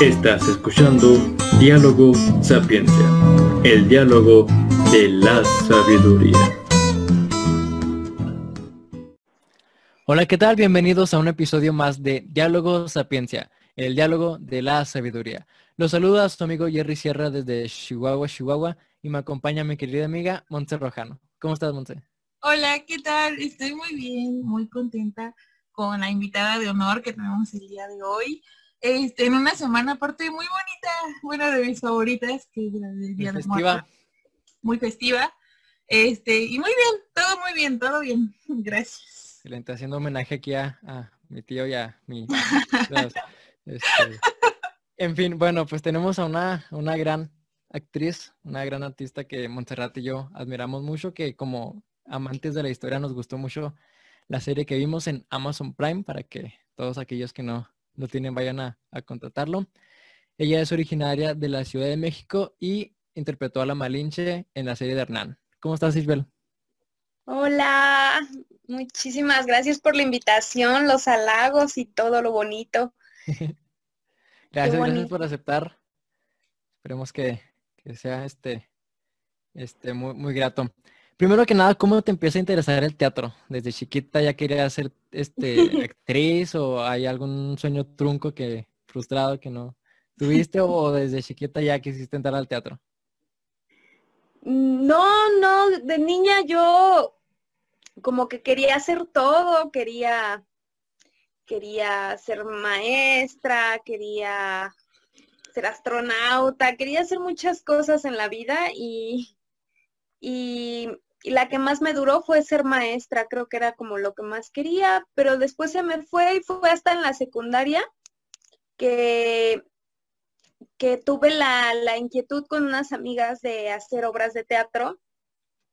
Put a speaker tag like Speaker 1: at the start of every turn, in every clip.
Speaker 1: Estás escuchando Diálogo Sapiencia, el diálogo de la sabiduría.
Speaker 2: Hola, ¿qué tal? Bienvenidos a un episodio más de Diálogo Sapiencia, el diálogo de la sabiduría. Los saluda su amigo Jerry Sierra desde Chihuahua, Chihuahua, y me acompaña mi querida amiga Montse Rojano. ¿Cómo estás, Montse?
Speaker 3: Hola, ¿qué tal? Estoy muy bien, muy contenta con la invitada de honor que tenemos el día de hoy. Este, en una semana aparte muy bonita, una de mis favoritas, que es la del Día de festiva. Muy festiva. Este, y muy bien, todo muy bien, todo bien. Gracias.
Speaker 2: Excelente, haciendo homenaje aquí a, mi tío y a mi... Este, en fin, bueno, pues tenemos a una, una gran actriz, una gran artista que Montserrat y yo admiramos mucho, que como amantes de la historia nos gustó mucho la serie que vimos en Amazon Prime para que todos aquellos que no lo tienen vayan a, contratarlo. Ella es originaria de la Ciudad de México y interpretó a la Malinche en la serie de Hernán. ¿Cómo estás, Isabel?
Speaker 4: Hola, muchísimas gracias por la invitación, los halagos y todo lo bonito.
Speaker 2: gracias, gracias por aceptar. Esperemos que, sea este, este muy, muy grato. Primero que nada, ¿cómo te empieza a interesar el teatro? ¿Desde chiquita ya querías ser este, actriz o hay algún sueño trunco que frustrado que no tuviste o desde chiquita ya quisiste entrar al teatro?
Speaker 4: No, no, de niña yo como que quería hacer todo, quería quería ser maestra, quería ser astronauta, quería hacer muchas cosas en la vida y, y y la que más me duró fue ser maestra, creo que era como lo que más quería, pero después se me fue y fue hasta en la secundaria que, que tuve la, inquietud con unas amigas de hacer obras de teatro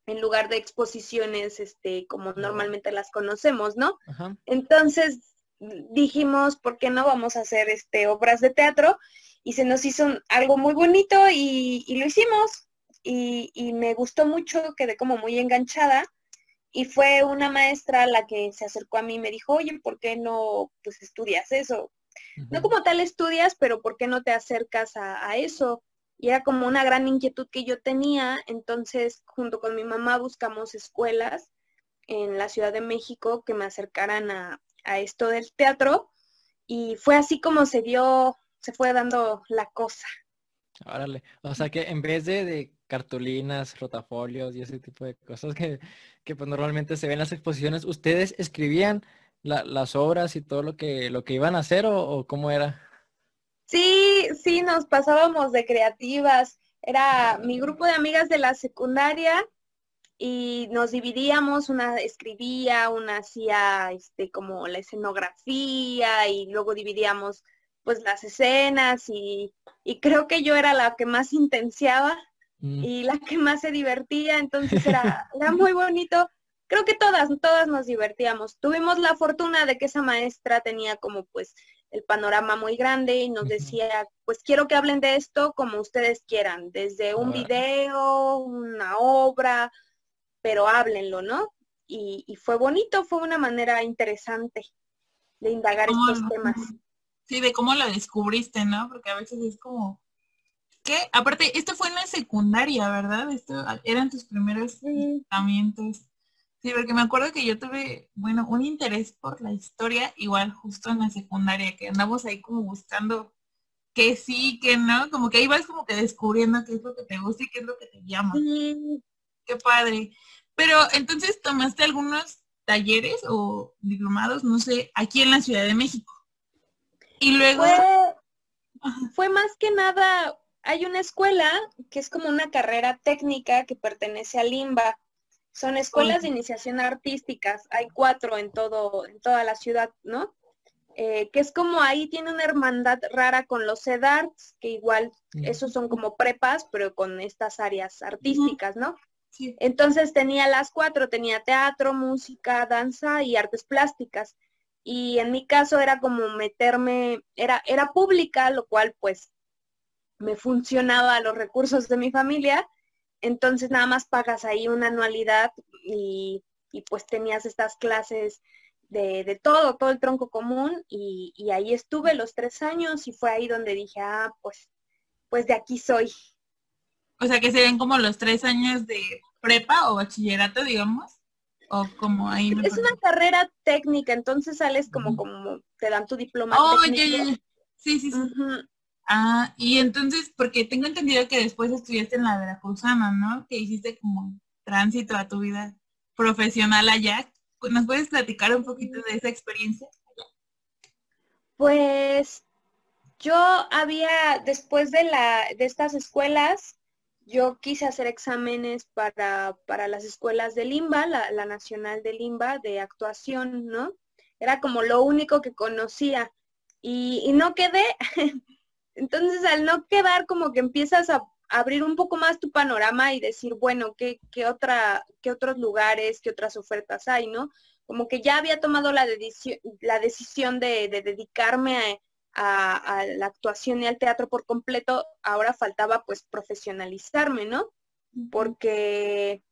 Speaker 4: en lugar de exposiciones, este, como normalmente las conocemos, ¿no? Entonces dijimos, ¿por qué no vamos a hacer este, obras de teatro? Y se nos hizo algo muy bonito y, y lo hicimos y, me gustó mucho, quedé como muy enganchada y fue una maestra la que se acercó a mí y me dijo, oye, ¿por qué no pues estudias eso? No como tal estudias, pero ¿por qué no te acercas a, eso? Y era como una gran inquietud que yo tenía, entonces junto con mi mamá buscamos escuelas en la Ciudad de México que me acercaran a, a esto del teatro y fue así como se dio, se fue dando la cosa.
Speaker 2: Órale, o sea que en vez de, cartulinas, rotafolios y ese tipo de cosas que, pues normalmente se ven en las exposiciones, ¿ustedes escribían las obras y todo lo que, lo que iban a hacer o, cómo era?
Speaker 4: Sí, sí, nos pasábamos de creativas. Era mi grupo de amigas de la secundaria y nos dividíamos, una escribía, una hacía este como la escenografía y luego dividíamos pues las escenas y, creo que yo era la que más intenciaba mm. y la que más se divertía, entonces era, era muy bonito. Creo que todas, todas nos divertíamos. Tuvimos la fortuna de que esa maestra tenía como pues el panorama muy grande y nos decía, pues quiero que hablen de esto como ustedes quieran, desde un video, una obra, pero háblenlo, ¿no? Y, y, fue bonito, fue una manera interesante de indagar estos temas.
Speaker 3: Sí, de cómo la descubriste, ¿no? Porque a veces es como, ¿qué? Aparte, esto fue en la secundaria, ¿verdad? Esto eran tus primeros tratamientos. Sí, porque me acuerdo que yo tuve, bueno, un interés por la historia, igual justo en la secundaria, que andamos ahí como buscando que sí, que no, como que ahí vas como que descubriendo qué es lo que te gusta y qué es lo que te llama. Qué padre. Pero entonces tomaste algunos talleres o diplomados, no sé, aquí en la Ciudad de México. Y luego...
Speaker 4: Fue, más que nada, hay una escuela que es como una carrera técnica que pertenece a Limba. Son escuelas de iniciación artísticas, hay cuatro en todo, en toda la ciudad, ¿no? Eh, que es como ahí tiene una hermandad rara con los CEDARTS, que igual esos son como prepas, pero con estas áreas artísticas, ¿no? Entonces tenía las cuatro, tenía teatro, música, danza y artes plásticas y en mi caso era como meterme, era, era pública, lo cual pues me funcionaba los recursos de mi familia, entonces nada más pagas ahí una anualidad y, y pues tenías estas clases de, de todo, todo el tronco común y, y ahí estuve los tres años y fue ahí donde dije, ah, pues, pues de aquí soy.
Speaker 3: O sea, que serían como los tres años de prepa o bachillerato, digamos. O como ahí.
Speaker 4: Es una carrera técnica, entonces sales como, como te dan tu diploma
Speaker 3: Oh,
Speaker 4: técnico.
Speaker 3: Sí, sí, sí. Ah, y entonces, porque tengo entendido que después estudiaste en la Veracruzana, ¿no? Que hiciste como tránsito a tu vida profesional allá. ¿Nos puedes platicar un poquito de esa experiencia?
Speaker 4: Pues yo había, después de la, de estas escuelas, yo quise hacer exámenes para, para las escuelas de Limba, la, la nacional de Limba, de actuación, ¿no? Era como lo único que conocía. Y, y no quedé. Entonces, al no quedar, como que empiezas a abrir un poco más tu panorama y decir, bueno, ¿qué, qué, otra, qué otros lugares, qué otras ofertas hay, ¿no? Como que ya había tomado la, decisión, la decisión de, de dedicarme a, a, a, la actuación y al teatro por completo, ahora faltaba pues profesionalizarme, ¿no? Porque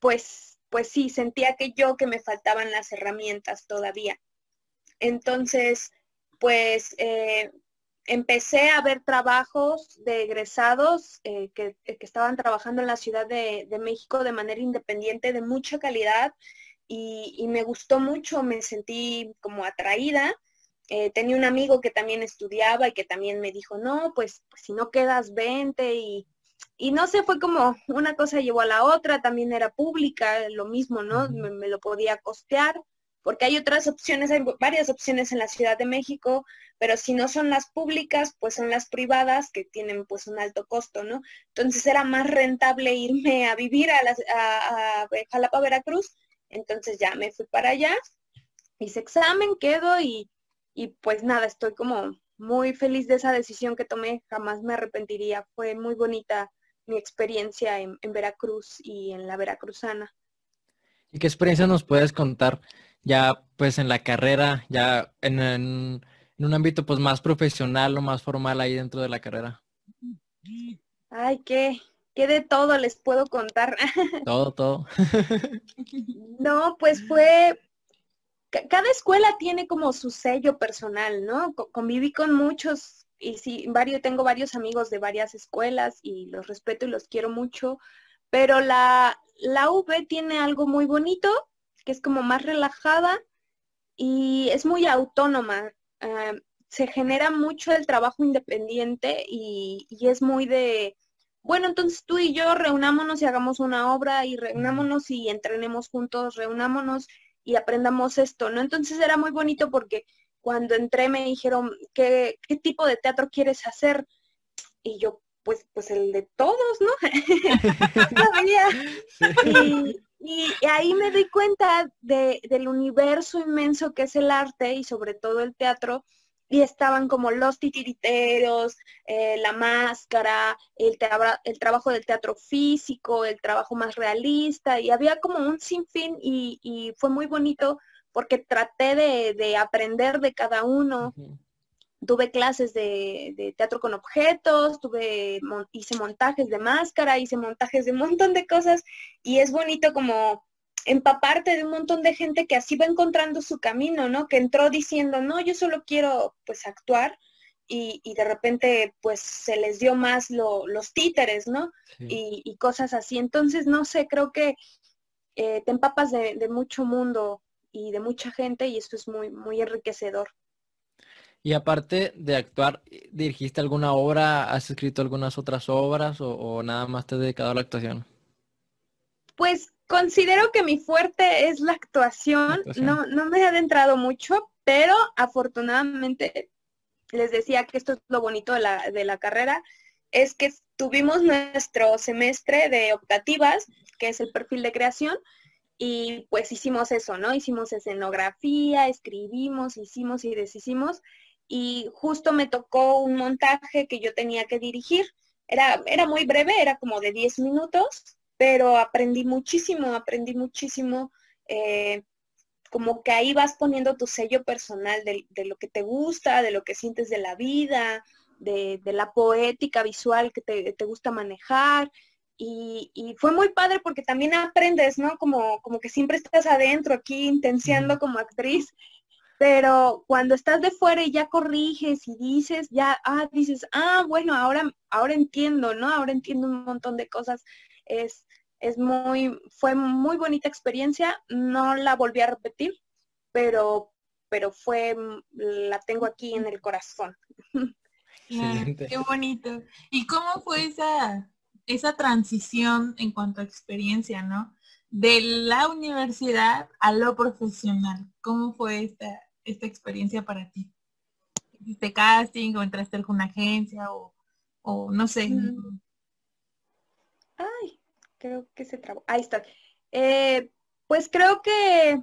Speaker 4: pues, pues sí, sentía que yo que me faltaban las herramientas todavía. Entonces, pues eh, empecé a ver trabajos de egresados eh, que, que, estaban trabajando en la Ciudad de, de, México de manera independiente, de mucha calidad, y, y me gustó mucho, me sentí como atraída. Eh, tenía un amigo que también estudiaba y que también me dijo, no, pues, si no quedas, vente. Y, y, no sé, fue como una cosa llevó a la otra, también era pública, lo mismo, ¿no? Me, me lo podía costear porque hay otras opciones, hay varias opciones en la Ciudad de México, pero si no son las públicas, pues son las privadas que tienen pues un alto costo, ¿no? Entonces era más rentable irme a vivir a, la, a, a Jalapa, Veracruz, entonces ya me fui para allá, hice examen, quedo y, y pues nada, estoy como muy feliz de esa decisión que tomé, jamás me arrepentiría, fue muy bonita mi experiencia en, en Veracruz y en la Veracruzana.
Speaker 2: ¿Y qué experiencia nos puedes contar ya pues en la carrera, ya en, en, en, un ámbito pues más profesional o más formal ahí dentro de la carrera?
Speaker 4: Ay, qué, qué de todo les puedo contar.
Speaker 2: Todo, todo.
Speaker 4: no, pues fue, cada escuela tiene como su sello personal, ¿no? Conviví con muchos y sí, varios, tengo varios amigos de varias escuelas y los respeto y los quiero mucho, pero la, la V tiene algo muy bonito que es como más relajada y es muy autónoma. Uh, se genera mucho el trabajo independiente y, y, es muy de, bueno, entonces tú y yo reunámonos y hagamos una obra y reunámonos y entrenemos juntos, reunámonos y aprendamos esto, ¿no? Entonces era muy bonito porque cuando entré me dijeron, ¿qué, qué tipo de teatro quieres hacer? Y yo, pues, pues el de todos, ¿no? y, y, ahí me di cuenta de, del universo inmenso que es el arte y sobre todo el teatro. Y estaban como los titiriteros, eh, la máscara, el, el, trabajo del teatro físico, el trabajo más realista. Y había como un sinfín y, y fue muy bonito porque traté de, de aprender de cada uno. Tuve clases de, de, teatro con objetos, tuve, hice montajes de máscara, hice montajes de un montón de cosas y es bonito como empaparte de un montón de gente que así va encontrando su camino, ¿no? Que entró diciendo, no, yo solo quiero pues actuar y, y de repente pues se les dio más lo, los títeres, ¿no? Sí. Y, y, cosas así. Entonces, no sé, creo que eh, te empapas de, de mucho mundo y de mucha gente y eso es muy, muy enriquecedor.
Speaker 2: Y aparte de actuar, ¿dirigiste alguna obra? ¿Has escrito algunas otras obras o, o, nada más te has dedicado a la actuación?
Speaker 4: Pues considero que mi fuerte es la actuación. La actuación. No, no me he adentrado mucho, pero afortunadamente les decía que esto es lo bonito de la, de la carrera, es que tuvimos nuestro semestre de optativas, que es el perfil de creación, y pues hicimos eso, ¿no? Hicimos escenografía, escribimos, hicimos y deshicimos y justo me tocó un montaje que yo tenía que dirigir. Era, era muy breve, era como de 10 minutos, pero aprendí muchísimo, aprendí muchísimo. Eh, como que ahí vas poniendo tu sello personal de, de, lo que te gusta, de lo que sientes de la vida, de, de la poética visual que te, te gusta manejar. y, y, fue muy padre porque también aprendes, ¿no? Como, como que siempre estás adentro aquí intenciando como actriz, pero cuando estás de fuera y ya corriges y dices, ya, ah, dices, ah, bueno, ahora, ahora entiendo, ¿no? Ahora entiendo un montón de cosas. Es, es muy, fue muy bonita experiencia, no la volví a repetir, pero, pero fue, la tengo aquí en el corazón.
Speaker 3: qué bonito. ¿Y cómo fue esa, esa transición en cuanto a experiencia, ¿no? De la universidad a lo profesional. ¿Cómo fue esta, esta experiencia para ti? ¿Hiciste casting o entraste a alguna agencia o, no sé? Mm.
Speaker 4: Ay, creo que se trabó. Ahí está. Eh, pues creo que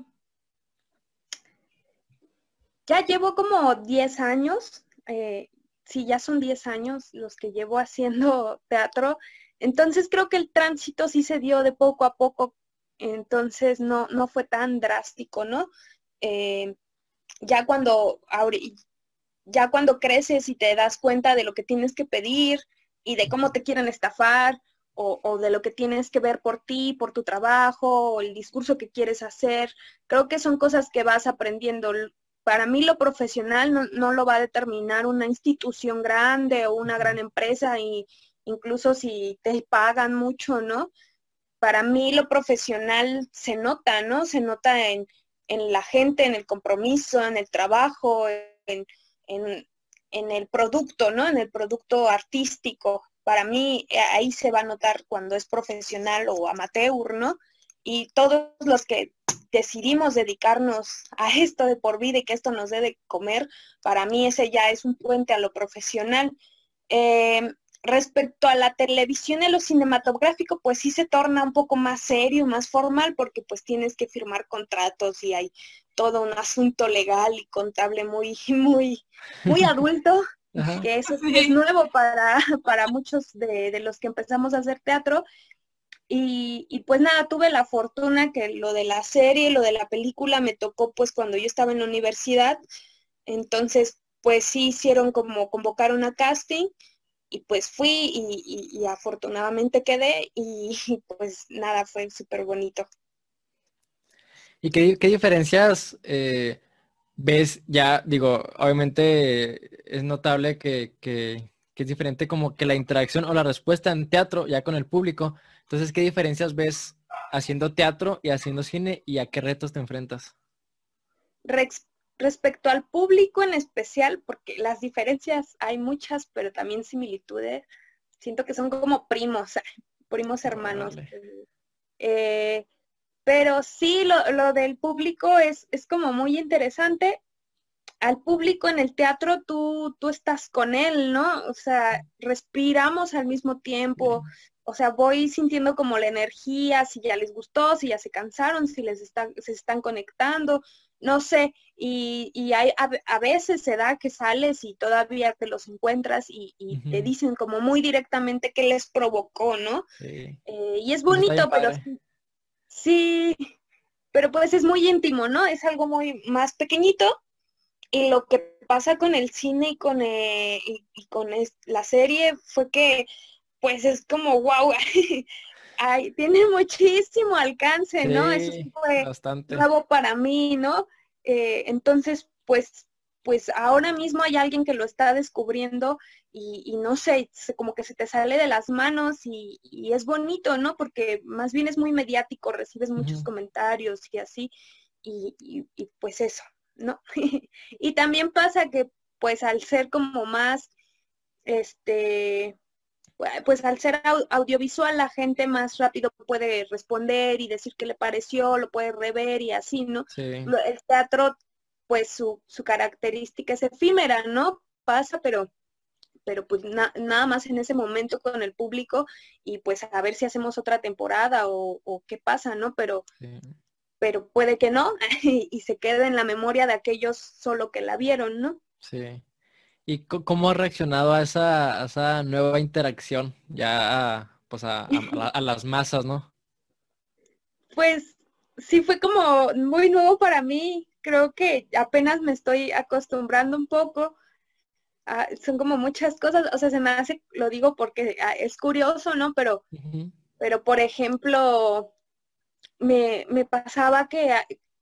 Speaker 4: ya llevo como 10 años, eh, sí, ya son 10 años los que llevo haciendo teatro. Entonces creo que el tránsito sí se dio de poco a poco, entonces no, no fue tan drástico, ¿no? Eh, ya cuando ya cuando creces y te das cuenta de lo que tienes que pedir y de cómo te quieren estafar o, o, de lo que tienes que ver por ti, por tu trabajo, o el discurso que quieres hacer, creo que son cosas que vas aprendiendo. Para mí lo profesional no, no lo va a determinar una institución grande o una gran empresa y, incluso si te pagan mucho, ¿no? Para mí lo profesional se nota, ¿no? Se nota en, la gente, en el compromiso, en el trabajo, en, el producto, ¿no? En el producto artístico. Para mí eh, ahí se va a notar cuando es profesional o amateur, ¿no? Y todos los que decidimos dedicarnos a esto de por vida y que esto nos dé de comer, para mí ese ya es un puente a lo profesional. Eh, respecto a la televisión y lo cinematográfico, pues sí se torna un poco más serio, más formal, porque pues tienes que firmar contratos y hay todo un asunto legal y contable muy, muy, muy adulto, que eso es nuevo para, para muchos de, los que empezamos a hacer teatro. Y, y, pues nada, tuve la fortuna que lo de la serie, lo de la película me tocó pues cuando yo estaba en la universidad. Entonces, pues sí hicieron como convocar una casting y pues fui y, afortunadamente quedé y pues nada, fue súper bonito.
Speaker 2: ¿Y qué, diferencias eh, ves ya? Digo, obviamente es notable que, que, es diferente como que la interacción o la respuesta en teatro ya con el público. Entonces, ¿qué diferencias ves haciendo teatro y haciendo cine y a qué retos te enfrentas?
Speaker 4: Respecto al público en especial, porque las diferencias hay muchas, pero también similitudes, siento que son como primos, primos hermanos. Eh, pero sí, lo, del público es, es, como muy interesante. Al público en el teatro tú, tú estás con él, ¿no? O sea, respiramos al mismo tiempo. O sea, voy sintiendo como la energía, si ya les gustó, si ya se cansaron, si les están, se están conectando no sé, y, y hay, a, veces se da que sales y todavía te los encuentras y, te dicen como muy directamente qué les provocó, ¿no? Eh, y es bonito, pero sí, pero pues es muy íntimo, ¿no? Es algo muy más pequeñito y lo que pasa con el cine y con, eh, y, con la serie fue que pues es como wow, Ay, tiene muchísimo alcance, ¿no? Eso fue bastante. nuevo para mí, ¿no? Eh, entonces, pues, pues ahora mismo hay alguien que lo está descubriendo y, no sé, como que se te sale de las manos y, es bonito, ¿no? Porque más bien es muy mediático, recibes muchos comentarios y así, y, y pues eso, ¿no? y también pasa que pues al ser como más, este, pues al ser audiovisual la gente más rápido puede responder y decir qué le pareció, lo puede rever y así, ¿no? El teatro, pues su, su característica es efímera, ¿no? Pasa, pero pero pues nada más en ese momento con el público y pues a ver si hacemos otra temporada o, o qué pasa, ¿no? Pero, pero puede que no y se quede en la memoria de aquellos solo que la vieron, ¿no?
Speaker 2: Sí. ¿Y cómo ha reaccionado a esa, nueva interacción ya pues a, las masas, no?
Speaker 4: Pues sí fue como muy nuevo para mí. Creo que apenas me estoy acostumbrando un poco. son como muchas cosas, o sea, se me hace, lo digo porque ah, es curioso, ¿no? Pero, pero por ejemplo, me, me pasaba que,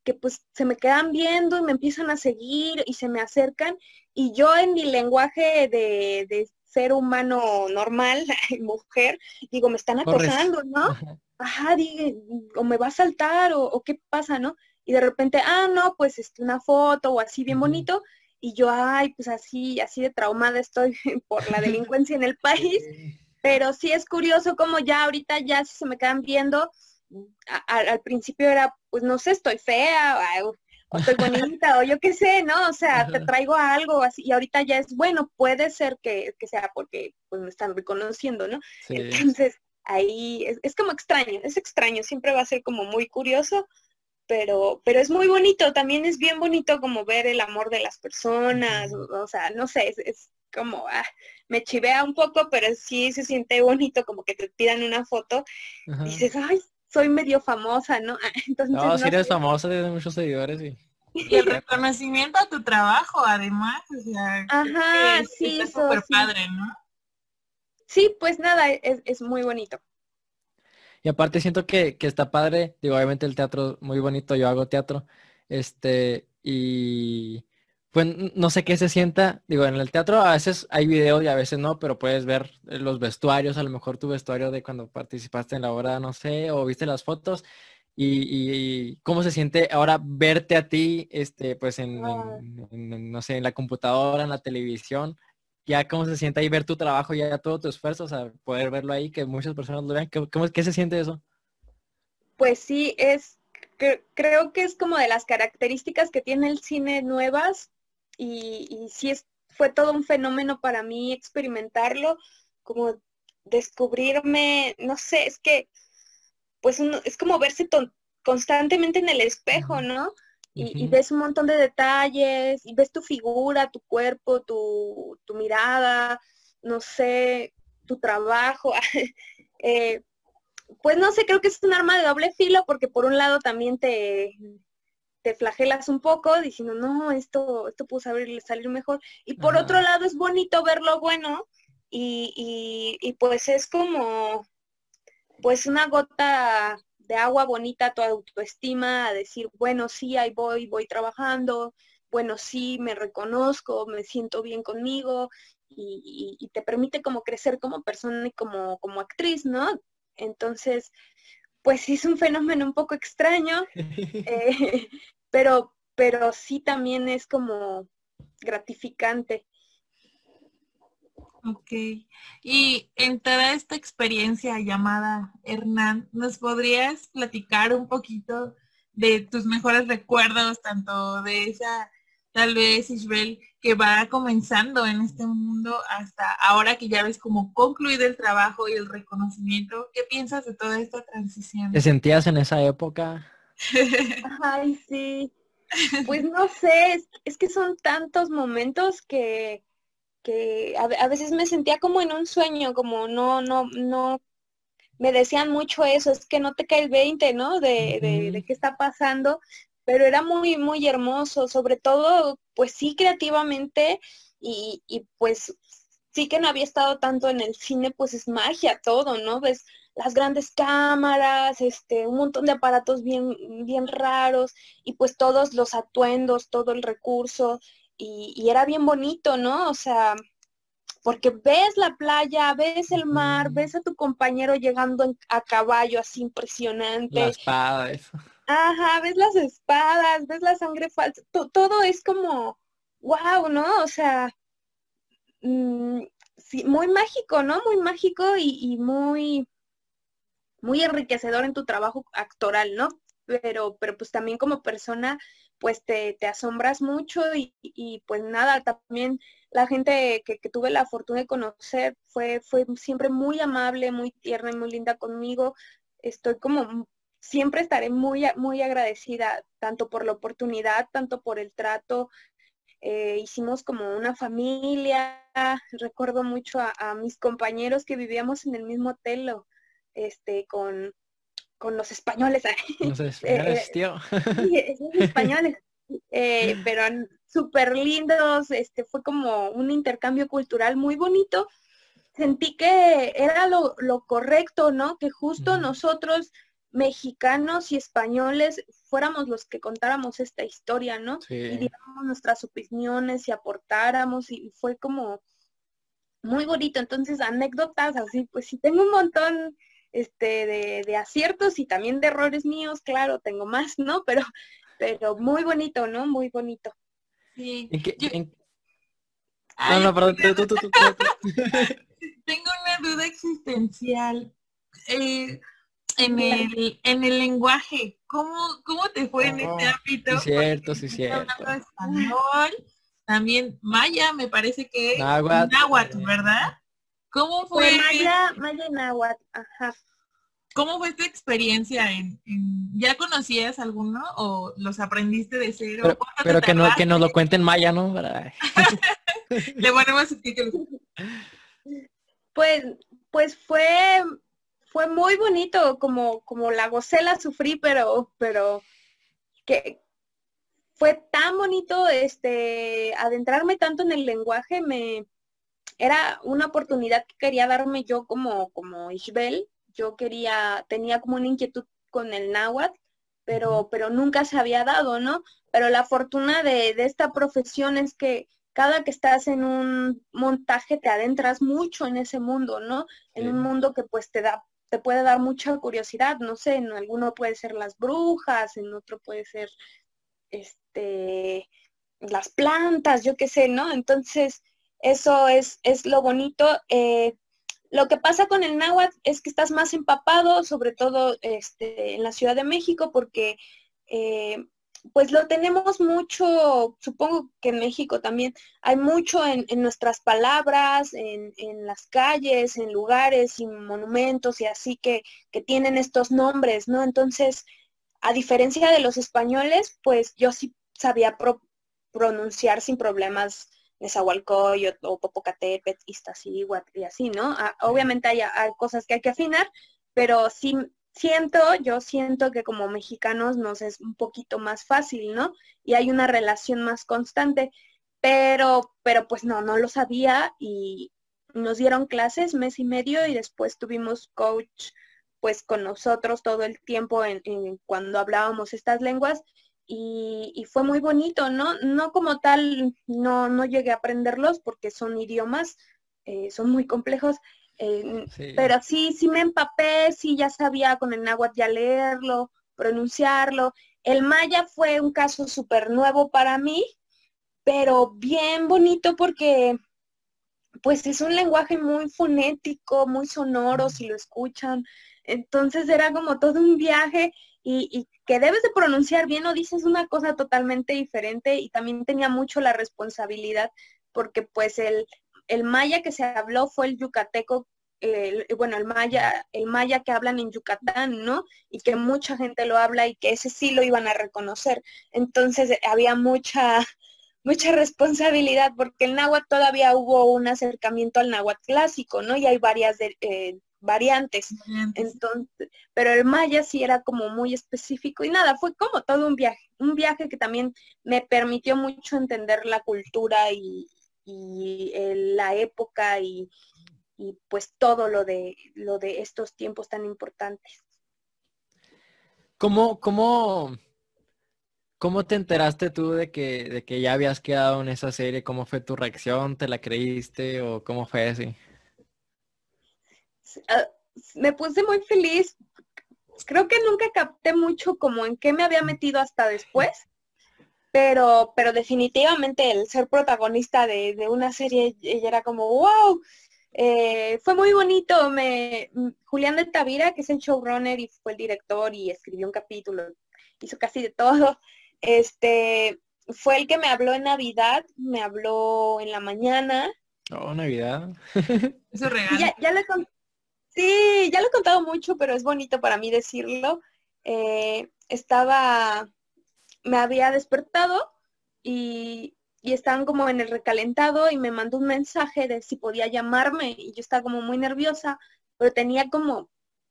Speaker 4: que pues se me quedan viendo y me empiezan a seguir y se me acercan y yo en mi lenguaje de, de ser humano normal, mujer, digo, me están acosando, ¿no? Ajá, digo, o me va a saltar o, o, qué pasa, ¿no? Y de repente, ah, no, pues este, una foto o así bien bonito. Y yo, ay, pues así, así de traumada estoy por la delincuencia en el país. Pero sí es curioso como ya ahorita ya se me quedan viendo, al principio era, pues no sé, estoy fea, o, estoy bonita, o yo qué sé, ¿no? O sea, te traigo algo así, y ahorita ya es, bueno, puede ser que, sea porque pues me están reconociendo, ¿no? Entonces, ahí es, es, como extraño, es extraño, siempre va a ser como muy curioso, pero, pero es muy bonito, también es bien bonito como ver el amor de las personas, o, sea, no sé, es, como, ah, me chivea un poco, pero sí se siente bonito como que te tiran una foto y dices, ay, soy medio famosa, ¿no?
Speaker 2: Entonces, no, si eres famosa, tienes muchos seguidores y...
Speaker 3: Y el reconocimiento a tu trabajo, además, o sea,
Speaker 4: Ajá, sí,
Speaker 3: es súper padre, ¿no?
Speaker 4: Sí, pues nada, es, es muy bonito.
Speaker 2: Y aparte siento que, que, está padre, digo, obviamente el teatro muy bonito, yo hago teatro, este, y pues no sé qué se sienta, digo, en el teatro a veces hay videos y a veces no, pero puedes ver los vestuarios, a lo mejor tu vestuario de cuando participaste en la obra, no sé, o viste las fotos, y, y cómo se siente ahora verte a ti, este, pues en, en, no sé, en la computadora, en la televisión, ya cómo se siente ahí ver tu trabajo, ya todo tu esfuerzo, o sea, poder verlo ahí, que muchas personas lo vean. ¿Cómo, ¿Qué se siente eso?
Speaker 4: Pues sí, es, creo que es como de las características que tiene el cine nuevas y, y sí es, fue todo un fenómeno para mí experimentarlo, como descubrirme, no sé, es que pues es como verse constantemente en el espejo, ¿no? y, ves un montón de detalles, y ves tu figura, tu cuerpo, tu, mirada, no sé, tu trabajo. Eh, pues no sé, creo que es un arma de doble filo porque por un lado también te, te flagelas un poco diciendo, no, esto, esto pudo salir, salir mejor. Y por otro lado es bonito ver lo bueno y, y, y pues es como, pues una gota de agua bonita tu autoestima, a decir, bueno, sí, ahí voy, voy trabajando, bueno, sí, me reconozco, me siento bien conmigo y, te permite como crecer como persona y como, como actriz, ¿no? Entonces, pues sí es un fenómeno un poco extraño, eh, pero, pero sí también es como gratificante.
Speaker 3: Ok. Y en toda esta experiencia llamada Hernán, ¿nos podrías platicar un poquito de tus mejores recuerdos, tanto de esa, tal vez, Isabel, que va comenzando en este mundo hasta ahora que ya ves como concluido el trabajo y el reconocimiento? ¿Qué piensas de toda esta transición?
Speaker 2: ¿Te sentías en esa época?
Speaker 4: Ay, sí. Pues no sé, es que son tantos momentos que que a, veces me sentía como en un sueño, como no, no, no, me decían mucho eso, es que no te cae el 20, ¿no? De, de, qué está pasando, pero era muy, muy hermoso, sobre todo, pues sí, creativamente, y, y pues sí que no había estado tanto en el cine, pues es magia todo, ¿no? Ves las grandes cámaras, este, un montón de aparatos bien, bien raros, y pues todos los atuendos, todo el recurso, y, era bien bonito, ¿no? O sea, porque ves la playa, ves el mar, ves a tu compañero llegando a caballo así impresionante.
Speaker 2: Las espadas.
Speaker 4: Ajá, ves las espadas, ves la sangre falsa, todo es como, wow, ¿no? O sea, mm, sí, muy mágico, ¿no? Muy mágico y, y, muy, muy enriquecedor en tu trabajo actoral, ¿no? Pero, pero pues también como persona pues te, asombras mucho y, pues nada, también la gente que, tuve la fortuna de conocer fue, fue siempre muy amable, muy tierna y muy linda conmigo. Estoy como, siempre estaré muy, muy agradecida, tanto por la oportunidad, tanto por el trato. Eh, hicimos como una familia, recuerdo mucho a, mis compañeros que vivíamos en el mi hotel, este, con, con los españoles.
Speaker 2: Los españoles, tío.
Speaker 4: Sí, españoles. Eh, pero súper lindos, este, fue como un intercambio cultural muy bonito sentí que era lo, correcto, ¿no? Que justo nosotros, mexicanos y españoles, fuéramos los que contáramos esta historia, ¿no? Y diéramos nuestras opiniones y aportáramos y fue como muy bonito. Entonces, anécdotas así, pues sí, tengo un montón este, de, de, aciertos y también de errores míos, claro, tengo más, ¿no? Pero, pero muy bonito, ¿no? Muy bonito.
Speaker 3: Sí.
Speaker 2: No, no, perdón, tú, tú, tú,
Speaker 3: Tengo una duda existencial. Eh, en el, en el lenguaje, ¿cómo, cómo te fue en este oh, ámbito?
Speaker 2: Sí, cierto, sí, cierto.
Speaker 3: español, también maya, me parece que náhuatl, ¿verdad? ¿Cómo fue?
Speaker 4: maya, maya y náhuatl, ajá.
Speaker 3: ¿Cómo fue tu experiencia en, ya conocías alguno o los aprendiste de cero?
Speaker 2: Pero, que no que nos lo cuenten maya, ¿no?
Speaker 3: Le ponemos subtítulos.
Speaker 4: Pues pues fue fue muy bonito, como como la gocé, la sufrí, pero pero que fue tan bonito este adentrarme tanto en el lenguaje me era una oportunidad que quería darme yo como como Isbel yo quería, tenía como una inquietud con el náhuatl, pero, pero nunca se había dado, ¿no? Pero la fortuna de, esta profesión es que cada que estás en un montaje te adentras mucho en ese mundo, ¿no? En un mundo que pues te da, te puede dar mucha curiosidad, no sé, en alguno puede ser las brujas, en otro puede ser este las plantas, yo qué sé, ¿no? Entonces, eso es, es lo bonito. Eh, lo que pasa con el náhuatl es que estás más empapado, sobre todo este, en la Ciudad de México, porque eh, pues lo tenemos mucho, supongo que en México también, hay mucho en, nuestras palabras, en, las calles, en lugares y monumentos y así que, que tienen estos nombres, ¿no? Entonces, a diferencia de los españoles, pues yo sí sabía pronunciar sin problemas Nezahualcóyotl o Popocatépetl, Iztaccíhuatl y así, ¿no? Ah, obviamente hay, cosas que hay que afinar, pero sí siento, yo siento que como mexicanos nos es un poquito más fácil, ¿no? Y hay una relación más constante, pero, pero pues no, no lo sabía y nos dieron clases mes y medio y después tuvimos coach pues con nosotros todo el tiempo en cuando hablábamos estas lenguas y, fue muy bonito, ¿no? No como tal, no, no llegué a aprenderlos porque son idiomas, eh, son muy complejos, eh, pero sí, sí me empapé, sí ya sabía con el náhuatl ya leerlo, pronunciarlo. El maya fue un caso súper nuevo para mí, pero bien bonito porque pues es un lenguaje muy fonético, muy sonoro si lo escuchan. Entonces era como todo un viaje y, que debes de pronunciar bien o dices una cosa totalmente diferente y también tenía mucho la responsabilidad porque pues el, el maya que se habló fue el yucateco, bueno, el maya, el maya que hablan en Yucatán, ¿no? Y que mucha gente lo habla y que ese sí lo iban a reconocer. Entonces eh, había mucha, mucha responsabilidad porque el náhuatl todavía hubo un acercamiento al náhuatl clásico, ¿no? Y hay varias de, eh, variantes. Entonces, pero el maya sí era como muy específico y nada, fue como todo un viaje, un viaje que también me permitió mucho entender la cultura y, la época y, pues todo lo de lo de estos tiempos tan importantes.
Speaker 2: ¿Cómo, cómo, cómo te enteraste tú de que, de que ya habías quedado en esa serie? ¿Cómo fue tu reacción? ¿Te la creíste o cómo fue así?
Speaker 4: Ah, me puse muy feliz. Creo que nunca capté mucho como en qué me había metido hasta después, pero, pero definitivamente el ser protagonista de, una serie ella era como, wow, eh, fue muy bonito. Me, Julián de Tavira, que es el showrunner y fue el director y escribió un capítulo, hizo casi de todo. Este, fue el que me habló en Navidad, me habló en la mañana.
Speaker 2: Oh, Navidad.
Speaker 3: Eso real.
Speaker 4: Ya, ya, le, Sí, ya lo he contado mucho, pero es bonito para mí decirlo. Eh, estaba, me había despertado y, estaban como en el recalentado y me mandó un mensaje de si podía llamarme y yo estaba como muy nerviosa, pero tenía como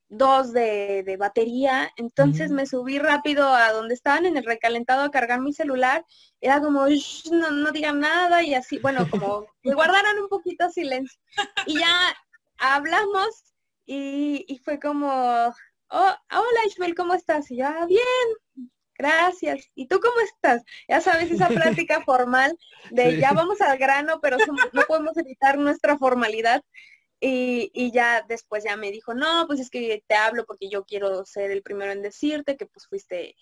Speaker 4: dos de, batería, entonces me subí rápido a donde estaban en el recalentado a cargar mi celular, era como, no, no digan nada y así, bueno, como me guardaran un poquito silencio. Y ya hablamos y, y fue como, oh, hola Isabel, ¿cómo estás? Y yo, "Ah, bien, gracias. ¿Y tú cómo estás? Ya sabes, esa plática formal de
Speaker 2: Sí.
Speaker 4: ya vamos al grano, pero somos- no podemos evitar nuestra formalidad. Y, y ya después ya me dijo, no, pues es que te hablo porque yo quiero ser el primero en decirte que pues fuiste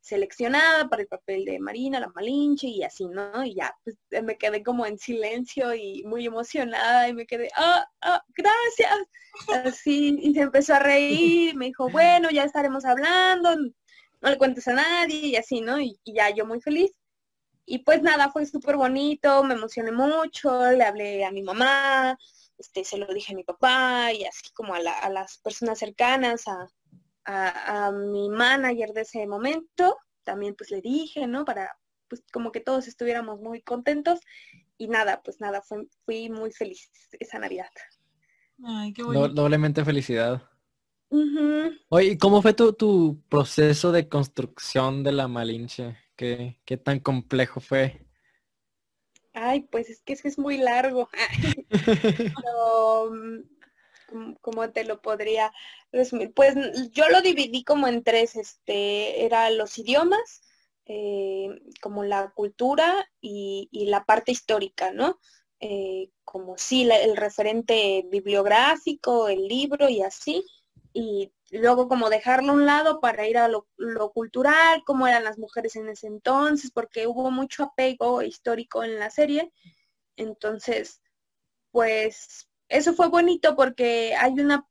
Speaker 4: seleccionada para el papel de Marina, la Malinche y así, ¿no? Y ya, pues eh, me quedé como en silencio y muy emocionada y me quedé, ah, ah, gracias. Así, y se empezó a reír, me dijo, bueno, ya estaremos hablando, no le cuentes a nadie y así, ¿no? Y, y ya yo muy feliz. Y pues nada, fue súper bonito, me emocioné mucho, le hablé a mi mamá, este, se lo dije a mi papá y así como a, la- a las personas cercanas, a, a, a mi manager de ese momento, también pues le dije, ¿no? Para pues como que todos estuviéramos muy contentos y nada, pues nada, fue- fui muy feliz esa Navidad.
Speaker 3: Ay, qué bonito.
Speaker 2: doblemente felicidad. Oye, ¿y cómo fue tu, tu proceso de construcción de la Malinche? ¿Qué, qué tan complejo fue?
Speaker 4: Ay, pues es que eso es muy largo. Pero, mm, ¿cómo- ¿cómo te lo podría resumir? Pues yo lo dividí como en tres, este, era los idiomas, eh, como la cultura y, y la parte histórica, ¿no? Eh, como sí, el referente bibliográfico, el libro y así, y luego como dejarlo a un lado para ir a lo, lo cultural, cómo eran las mujeres en ese entonces, porque hubo mucho apego histórico en la serie. Entonces, pues eso fue bonito porque hay una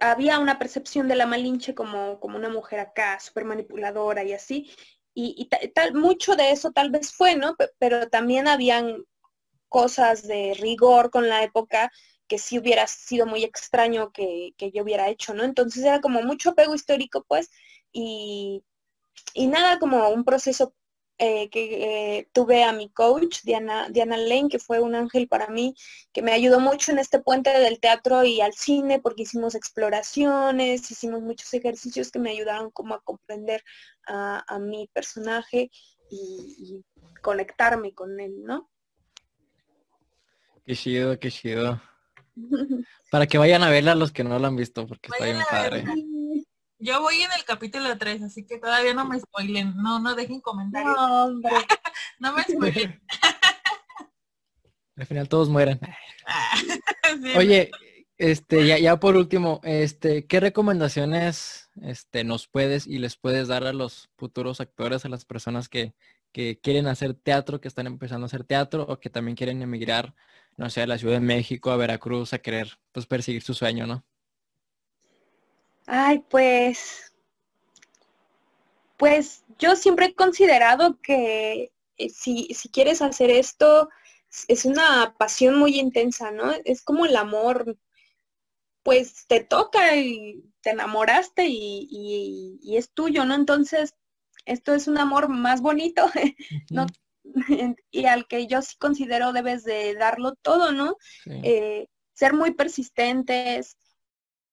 Speaker 4: había una percepción de la Malinche como, como una mujer acá, súper manipuladora y así. Y, y ta- tal, mucho de eso tal vez fue, ¿no? Pe- Pero también habían cosas de rigor con la época que sí hubiera sido muy extraño que, que yo hubiera hecho, ¿no? Entonces era como mucho apego histórico, pues, y, y nada, como un proceso eh, que eh, tuve a mi coach, Diana, Diana Lane, que fue un ángel para mí, que me ayudó mucho en este puente del teatro y al cine, porque hicimos exploraciones, hicimos muchos ejercicios que me ayudaron como a comprender a, a mi personaje y, y conectarme con él, ¿no?
Speaker 2: Qué chido, qué chido. Para que vayan a verla los que no la han visto, porque está bien
Speaker 3: Vayan
Speaker 2: padre.
Speaker 3: Yo voy en el capítulo 3, así que todavía no me spoilen. No, no dejen comentarios.
Speaker 4: No, hombre.
Speaker 3: No me spoilen.
Speaker 2: Al final todos mueren.
Speaker 3: Ah, sí.
Speaker 2: Oye, este, ya, ya por último, este, ¿qué recomendaciones este, nos puedes y les puedes dar a los futuros actores, a las personas que, que quieren hacer teatro, que están empezando a hacer teatro o que también quieren emigrar, no sé, a la Ciudad de México, a Veracruz, a querer pues perseguir su sueño, ¿no?
Speaker 4: Ay, pues, pues yo siempre he considerado que eh, si, si quieres hacer esto, es- una pasión muy intensa, ¿no? Es como el amor, pues te toca y te enamoraste y, y- y es tuyo, ¿no? Entonces, esto es un amor más bonito No, y al que yo sí considero debes de darlo todo, ¿no?
Speaker 2: sí.
Speaker 4: eh, ser muy persistentes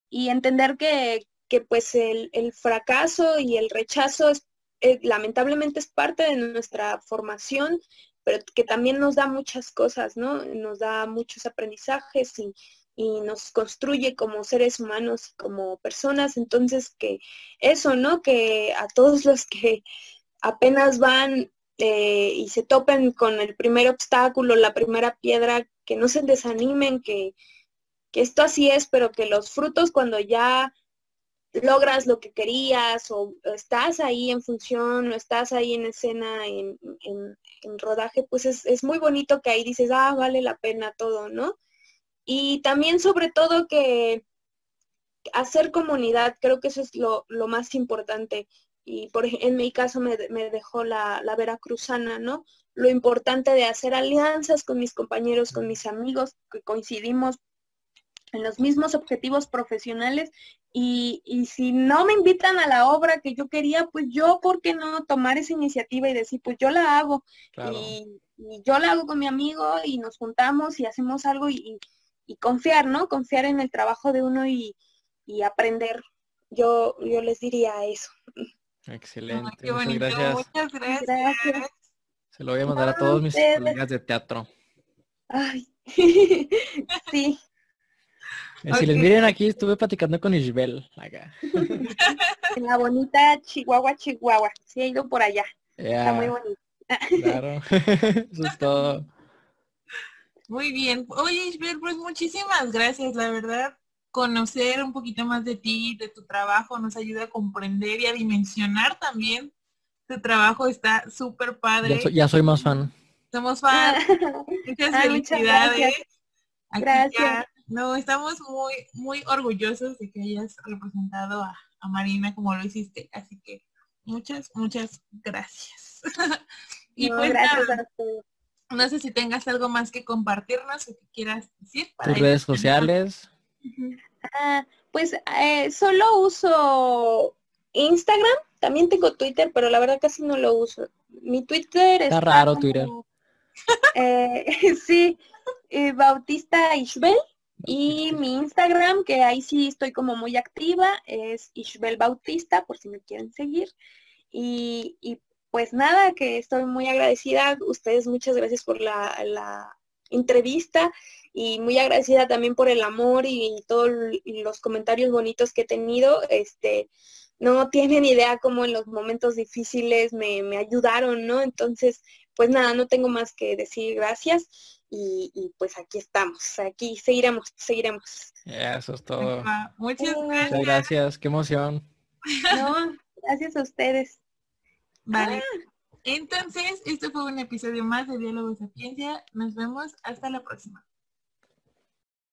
Speaker 4: y entender que, que, pues el, el fracaso y el rechazo es, eh, lamentablemente es parte de nuestra formación, pero que también nos da muchas cosas, ¿no? Nos da muchos aprendizajes y, y nos construye como seres humanos como personas. Entonces que eso, ¿no? Que a todos los que apenas van eh, y se topen con el primer obstáculo, la primera piedra, que no se desanimen, que, que esto así es, pero que los frutos cuando ya logras lo que querías o estás ahí en función o estás ahí en escena, en, en- en rodaje, pues es, es muy bonito que ahí dices, ah, vale la pena todo, ¿no? Y también sobre todo que hacer comunidad, creo que eso es lo, lo más importante. Y por, en mi caso me, me dejó la, la veracruzana, ¿no? Lo importante de hacer alianzas con mis compañeros, con mis amigos, que coincidimos en los mismos objetivos profesionales y, y si no me invitan a la obra que yo quería, pues yo, ¿por qué no tomar esa iniciativa y decir, pues yo la hago?
Speaker 2: Claro.
Speaker 4: Y, y yo la hago con mi amigo y nos juntamos y hacemos algo y, y confiar, ¿no? Confiar en el trabajo de uno y, y aprender. Yo, yo les diría eso.
Speaker 3: Ay,
Speaker 2: Excelente.
Speaker 3: qué
Speaker 2: Muchas
Speaker 3: bonito.
Speaker 2: gracias.
Speaker 3: Muchas gracias.
Speaker 4: Gracias.
Speaker 2: Se lo voy a mandar a todos mis
Speaker 4: ustedes.
Speaker 2: colegas de teatro.
Speaker 4: Ay, sí.
Speaker 2: Si les miren aquí, estuve platicando con Isabel. Acá.
Speaker 4: En la bonita Chihuahua, Chihuahua. Sí, he ido por allá. Está muy bonito.
Speaker 2: claro. Eso es todo.
Speaker 3: Muy bien. Oye, Isbel, pues muchísimas gracias, la verdad. Conocer un poquito más de ti, de tu trabajo, nos ayuda a comprender y a dimensionar también. Tu trabajo está súper
Speaker 2: Ya
Speaker 3: padre.
Speaker 2: soy, ya soy más fan.
Speaker 3: Somos fans. Muchas
Speaker 4: Ay, muchas
Speaker 3: felicidades.
Speaker 4: gracias.
Speaker 3: Aquí
Speaker 4: Gracias.
Speaker 3: No, estamos muy, muy orgullosos de que hayas representado a, a Marina como lo hiciste. Así que muchas, muchas gracias. y
Speaker 4: No,
Speaker 3: pues
Speaker 4: gracias a
Speaker 3: no sé si tengas algo más que compartirnos o que quieras decir. para
Speaker 2: Tus redes sociales.
Speaker 4: Ah, pues eh, solo uso Instagram, también tengo Twitter, pero la verdad casi no lo uso. Mi Twitter
Speaker 2: Está
Speaker 4: está
Speaker 2: raro
Speaker 4: como,
Speaker 2: Twitter.
Speaker 4: eh, sí, eh, Bautista Ishbel. Y mi Instagram, que ahí sí estoy como muy activa, es Ishbel Bautista, por si me quieren seguir. Y, y pues nada, que estoy muy agradecida. Ustedes muchas gracias por la, la entrevista y muy agradecida también por el amor y todos los comentarios bonitos que he tenido. Este, no tienen idea cómo en los momentos difíciles me, me ayudaron, ¿no? Entonces, pues nada, no tengo más que decir gracias y, y pues aquí estamos, aquí seguiremos, seguiremos.
Speaker 2: Eso es todo.
Speaker 3: Muchas gracias.
Speaker 2: Muchas gracias. Qué emoción.
Speaker 4: No, gracias a ustedes.
Speaker 3: Vale. Entonces, este fue un episodio más de Diálogo Sapiencia. Nos vemos hasta la próxima.